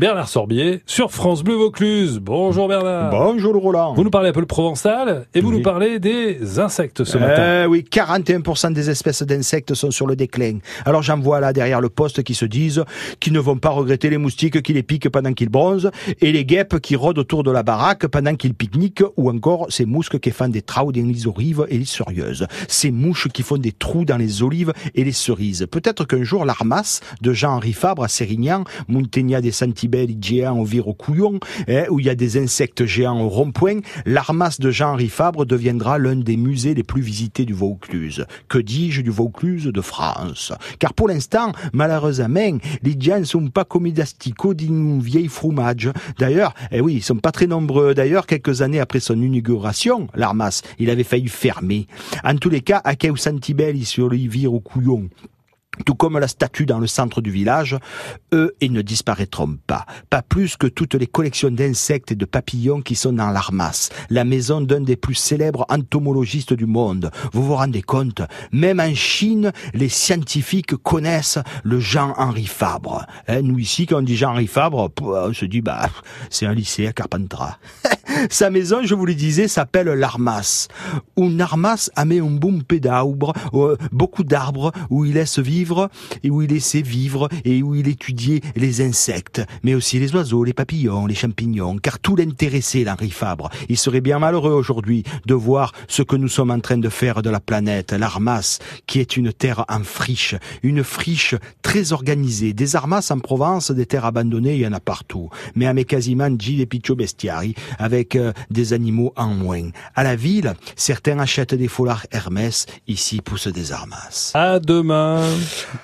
Bernard Sorbier sur France Bleu Vaucluse. Bonjour Bernard. Bonjour Roland. Vous nous parlez un peu le provençal et vous nous parlez des insectes ce matin. Euh, oui, 41% des espèces d'insectes sont sur le déclin. Alors j'en vois là derrière le poste qui se disent qu'ils ne vont pas regretter les moustiques qui les piquent pendant qu'ils bronzent et les guêpes qui rôdent autour de la baraque pendant qu'ils pique-niquent ou encore ces mousques qui font des trous dans les olives et les cerieuses. Ces mouches qui font des trous dans les olives et les cerises. Peut-être qu'un jour l'armasse de Jean-Henri Fabre à Sérignan, Montaigne des Au vire au couillon, hein, où il y a des insectes géants au rond-point, l'armasse de Jean-Henri Fabre deviendra l'un des musées les plus visités du Vaucluse. Que dis-je du Vaucluse de France? Car pour l'instant, malheureusement, les gens ne sont pas comme des asticots d'une vieille fromage. D'ailleurs, eh oui, ils sont pas très nombreux. D'ailleurs, quelques années après son inauguration, l'armasse, il avait failli fermer. En tous les cas, à Santibelli sur le vire au couillon, tout comme la statue dans le centre du village, eux, ils ne disparaîtront pas. Pas plus que toutes les collections d'insectes et de papillons qui sont dans l'Armas, la maison d'un des plus célèbres entomologistes du monde. Vous vous rendez compte? Même en Chine, les scientifiques connaissent le Jean-Henri Fabre. Hein, nous ici, quand on dit Jean-Henri Fabre, on se dit, bah, c'est un lycée à Carpentras. Sa maison, je vous le disais, s'appelle l'Armas. Où Narmas a mis un bon pédabre, euh, beaucoup d'arbres, où il laisse vivre, et où il laissait vivre, et où il étudiait les insectes, mais aussi les oiseaux, les papillons, les champignons, car tout l'intéressait, l'Henri Fabre. Il serait bien malheureux aujourd'hui de voir ce que nous sommes en train de faire de la planète, l'Armas, qui est une terre en friche, une friche très organisée. Des Armas en Provence, des terres abandonnées, il y en a partout. Mais à quasiment Gilles et Piccio Bestiari, avec euh, des animaux en moins. À la ville, certains achètent des foulards Hermès, ici poussent des armas. À demain